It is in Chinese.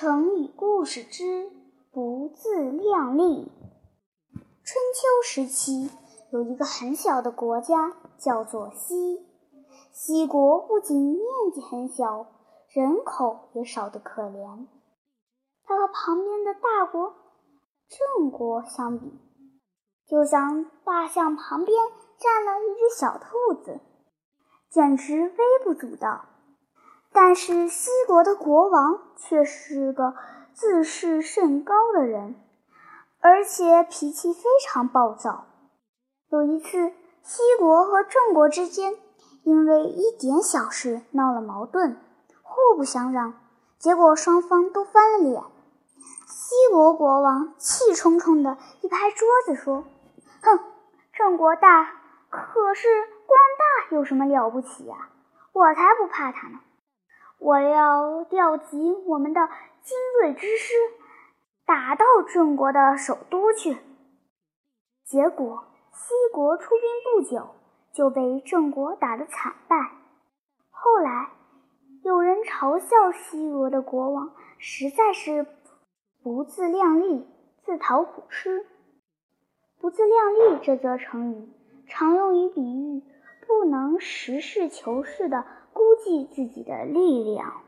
成语故事之不自量力。春秋时期，有一个很小的国家，叫做西。西国不仅面积很小，人口也少得可怜。它和旁边的大国郑国相比，就像大象旁边站了一只小兔子，简直微不足道。但是西国的国王却是个自视甚高的人，而且脾气非常暴躁。有一次，西国和郑国之间因为一点小事闹了矛盾，互不相让，结果双方都翻了脸。西国国王气冲冲地一拍桌子说：“哼，郑国大，可是光大有什么了不起呀？我才不怕他呢！”我要调集我们的精锐之师，打到郑国的首都去。结果西国出兵不久，就被郑国打得惨败。后来有人嘲笑西国的国王实在是不自量力，自讨苦吃。不自量力这则成语常用于比喻不能实事求是的。自己的力量。